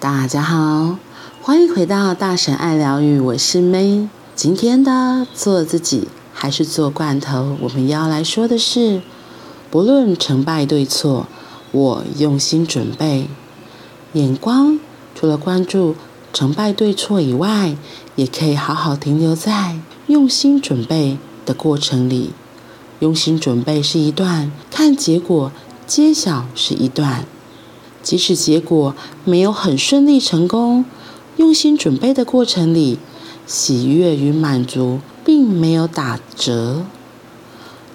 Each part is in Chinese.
大家好，欢迎回到大神爱疗愈，我是 May。今天的做自己还是做罐头，我们要来说的是，不论成败对错，我用心准备。眼光除了关注成败对错以外，也可以好好停留在用心准备的过程里。用心准备是一段，看结果揭晓是一段。即使结果没有很顺利成功，用心准备的过程里，喜悦与满足并没有打折。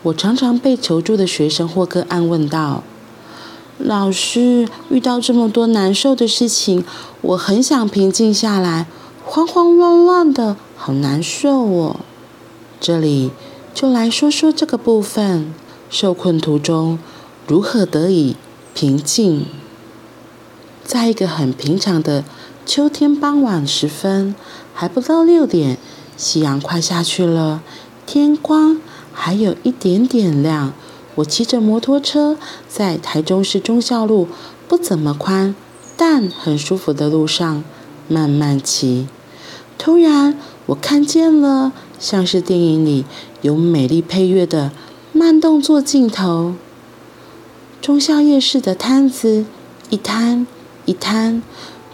我常常被求助的学生或个案问道：“老师，遇到这么多难受的事情，我很想平静下来，慌慌乱乱的，好难受哦。”这里就来说说这个部分，受困途中如何得以平静。在一个很平常的秋天傍晚时分，还不到六点，夕阳快下去了，天光还有一点点亮。我骑着摩托车在台中市忠孝路不怎么宽，但很舒服的路上慢慢骑。突然，我看见了像是电影里有美丽配乐的慢动作镜头。忠孝夜市的摊子一摊。一摊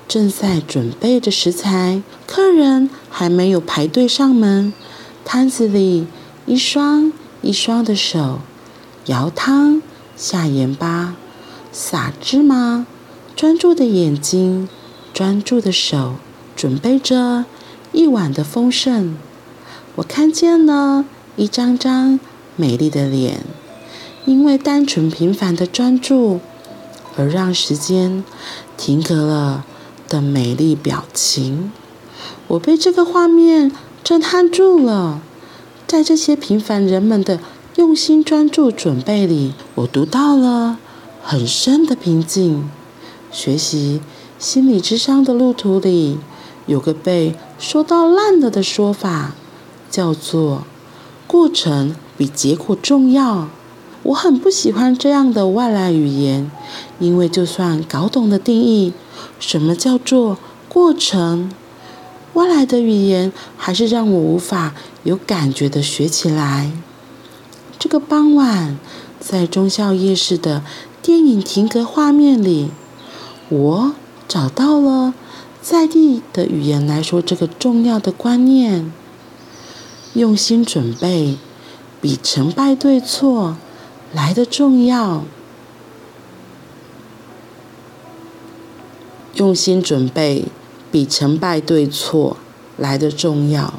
正在准备着食材，客人还没有排队上门。摊子里一双一双的手舀汤、下盐巴、撒芝麻，专注的眼睛、专注的手，准备着一碗的丰盛。我看见了一张张美丽的脸，因为单纯平凡的专注。而让时间停格了的美丽表情，我被这个画面震撼住了。在这些平凡人们的用心专注准备里，我读到了很深的平静。学习心理智商的路途里，有个被说到烂了的说法，叫做“过程比结果重要”。我很不喜欢这样的外来语言，因为就算搞懂了定义，什么叫做过程，外来的语言还是让我无法有感觉的学起来。这个傍晚，在忠孝夜市的电影停格画面里，我找到了在地的语言来说这个重要的观念：用心准备，比成败对错。来的重要，用心准备比成败对错来得重要。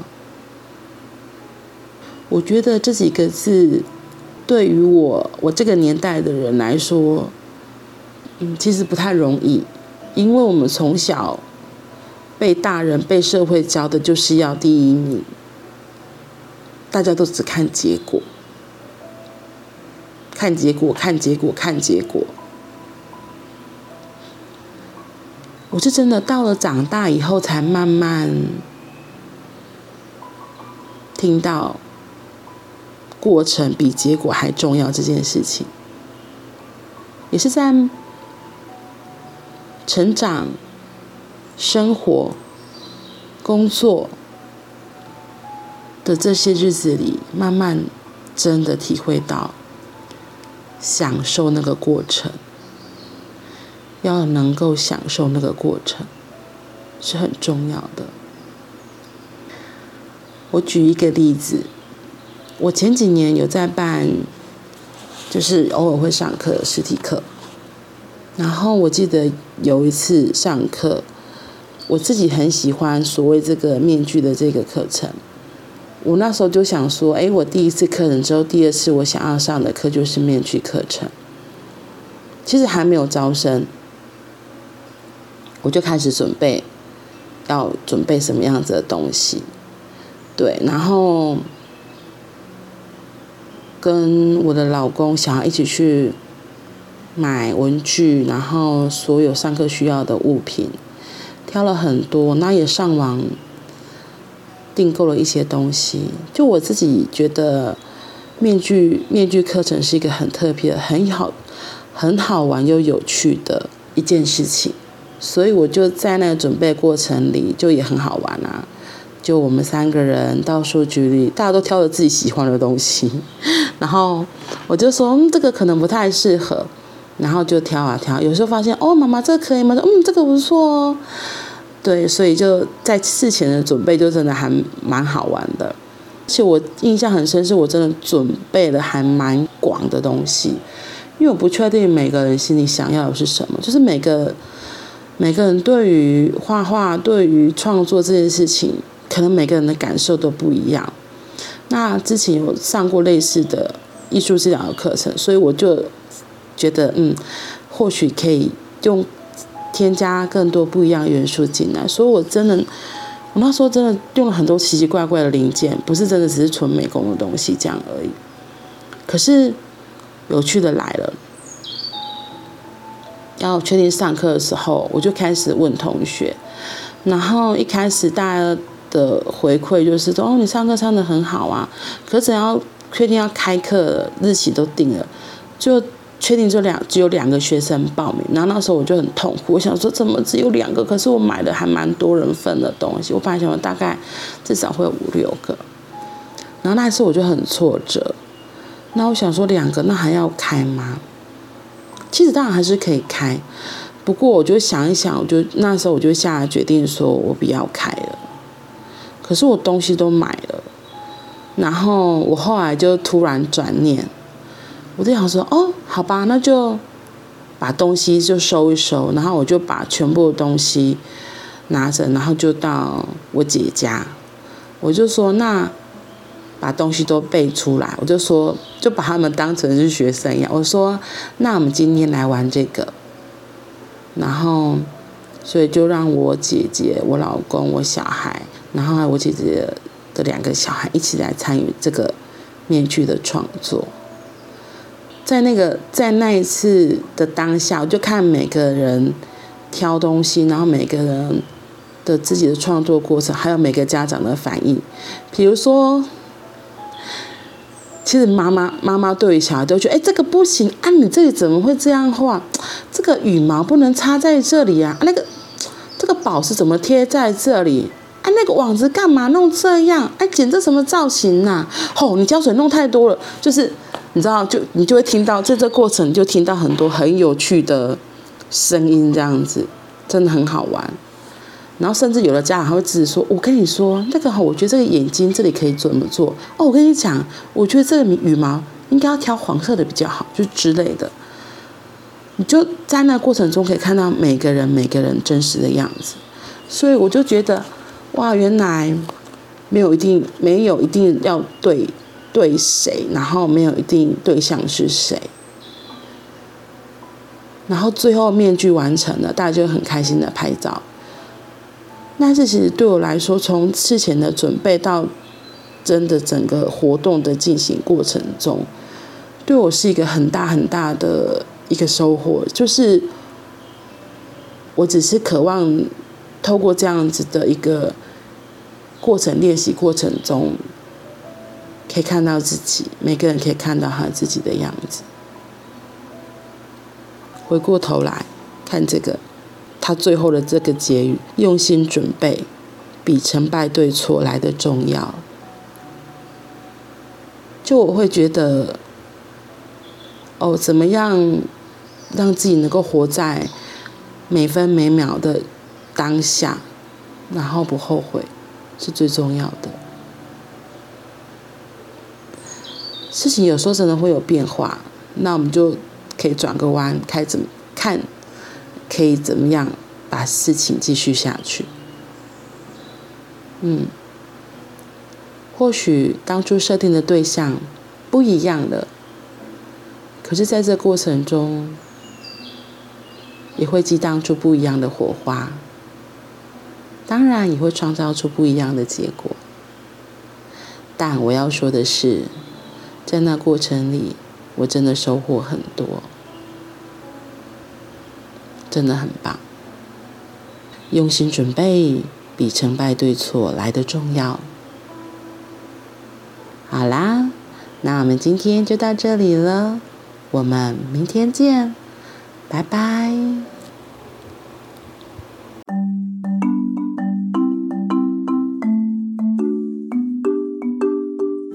我觉得这几个字对于我我这个年代的人来说，嗯，其实不太容易，因为我们从小被大人、被社会教的就是要第一名，大家都只看结果。看结果，看结果，看结果。是真的到了长大以后，才慢慢听到过程比结果还重要这件事情。也是在成长、生活、工作的这些日子里，慢慢真的体会到。享受那个过程，要能够享受那个过程是很重要的。我举一个例子，我前几年有在办，就是偶尔会上课实体课，然后我记得有一次上课，我自己很喜欢所谓这个面具的这个课程。我那时候就想说，哎，我第一次课程之后，第二次我想要上的课就是面具课程。其实还没有招生，我就开始准备，要准备什么样子的东西，对，然后跟我的老公想要一起去买文具，然后所有上课需要的物品，挑了很多，那也上网。订购了一些东西，就我自己觉得，面具面具课程是一个很特别、很好、很好玩又有趣的一件事情。所以我就在那个准备过程里就也很好玩啊。就我们三个人到数据里，大家都挑着自己喜欢的东西，然后我就说，嗯，这个可能不太适合，然后就挑啊挑，有时候发现哦，妈妈这个可以吗？嗯，这个不错哦。对，所以就在事前的准备就真的还蛮好玩的，而且我印象很深，是我真的准备了还蛮广的东西，因为我不确定每个人心里想要的是什么，就是每个每个人对于画画、对于创作这件事情。可能每个人的感受都不一样。那之前有上过类似的艺术治疗的课程，所以我就觉得，嗯，或许可以用添加更多不一样元素进来。所以我真的，我那时候真的用了很多奇奇怪怪的零件，不是真的只是纯美工的东西这样而已。可是有趣的来了，要确定上课的时候，我就开始问同学，然后一开始大家。的回馈就是说，哦，你上课上的很好啊，可是只要确定要开课日期都定了，就确定这两只有两个学生报名，然后那时候我就很痛苦，我想说怎么只有两个？可是我买的还蛮多人份的东西，我本来想说大概至少会有五六个，然后那次我就很挫折，那我想说两个那还要开吗？其实当然还是可以开，不过我就想一想，我就那时候我就下决定，说我不要开了。可是我东西都买了，然后我后来就突然转念，我就想说，哦，好吧，那就把东西就收一收，然后我就把全部的东西拿着，然后就到我姐家，我就说，那把东西都背出来，我就说，就把他们当成是学生一样，我说，那我们今天来玩这个，然后，所以就让我姐姐、我老公、我小孩。然后我姐姐的两个小孩一起来参与这个面具的创作，在那个在那一次的当下，我就看每个人挑东西，然后每个人的自己的创作过程，还有每个家长的反应。比如说，其实妈妈妈妈对于小孩都觉得，哎，这个不行啊，你这里怎么会这样画？这个羽毛不能插在这里啊，那个这个宝石怎么贴在这里？哎，那个网子干嘛弄这样？哎，剪这什么造型呐、啊？吼、哦，你胶水弄太多了，就是你知道，就你就会听到在这过程，就听到很多很有趣的声音，这样子真的很好玩。然后甚至有的家长还会自己说：“我跟你说，那个哈我觉得这个眼睛这里可以怎么做？哦，我跟你讲，我觉得这个羽毛应该要挑黄色的比较好，就之类的。”你就在那过程中可以看到每个人每个人真实的样子，所以我就觉得。哇，原来没有一定，没有一定要对对谁，然后没有一定对象是谁，然后最后面具完成了，大家就很开心的拍照。但是其实对我来说，从事前的准备到真的整个活动的进行过程中，对我是一个很大很大的一个收获，就是我只是渴望。透过这样子的一个过程练习过程中，可以看到自己，每个人可以看到他自己的样子。回过头来看这个，他最后的这个结语：用心准备，比成败对错来得重要。就我会觉得，哦，怎么样让自己能够活在每分每秒的。当下，然后不后悔，是最重要的。事情有时候真的会有变化，那我们就可以转个弯，开怎么看，可以怎么样把事情继续下去。嗯，或许当初设定的对象不一样了，可是在这过程中，也会激荡出不一样的火花。当然也会创造出不一样的结果，但我要说的是，在那过程里，我真的收获很多，真的很棒。用心准备比成败对错来的重要。好啦，那我们今天就到这里了，我们明天见，拜拜。